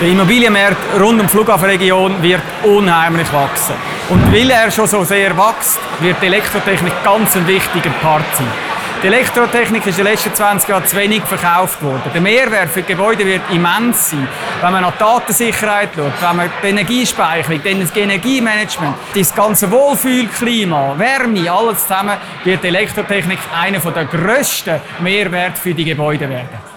Der Immobilienmarkt rund um die Flughafenregion wird unheimlich wachsen. Und weil er schon so sehr wächst, wird die Elektrotechnik ganz ein wichtiger Part sein. Die Elektrotechnik ist in den letzten 20 Jahren zu wenig verkauft worden. Der Mehrwert für die Gebäude wird immens sein. Wenn man an die Datensicherheit schaut, wenn man die Energiespeicherung, das Energiemanagement, das ganze Wohlfühlklima, Wärme, alles zusammen, wird die Elektrotechnik einer der grössten Mehrwerte für die Gebäude werden.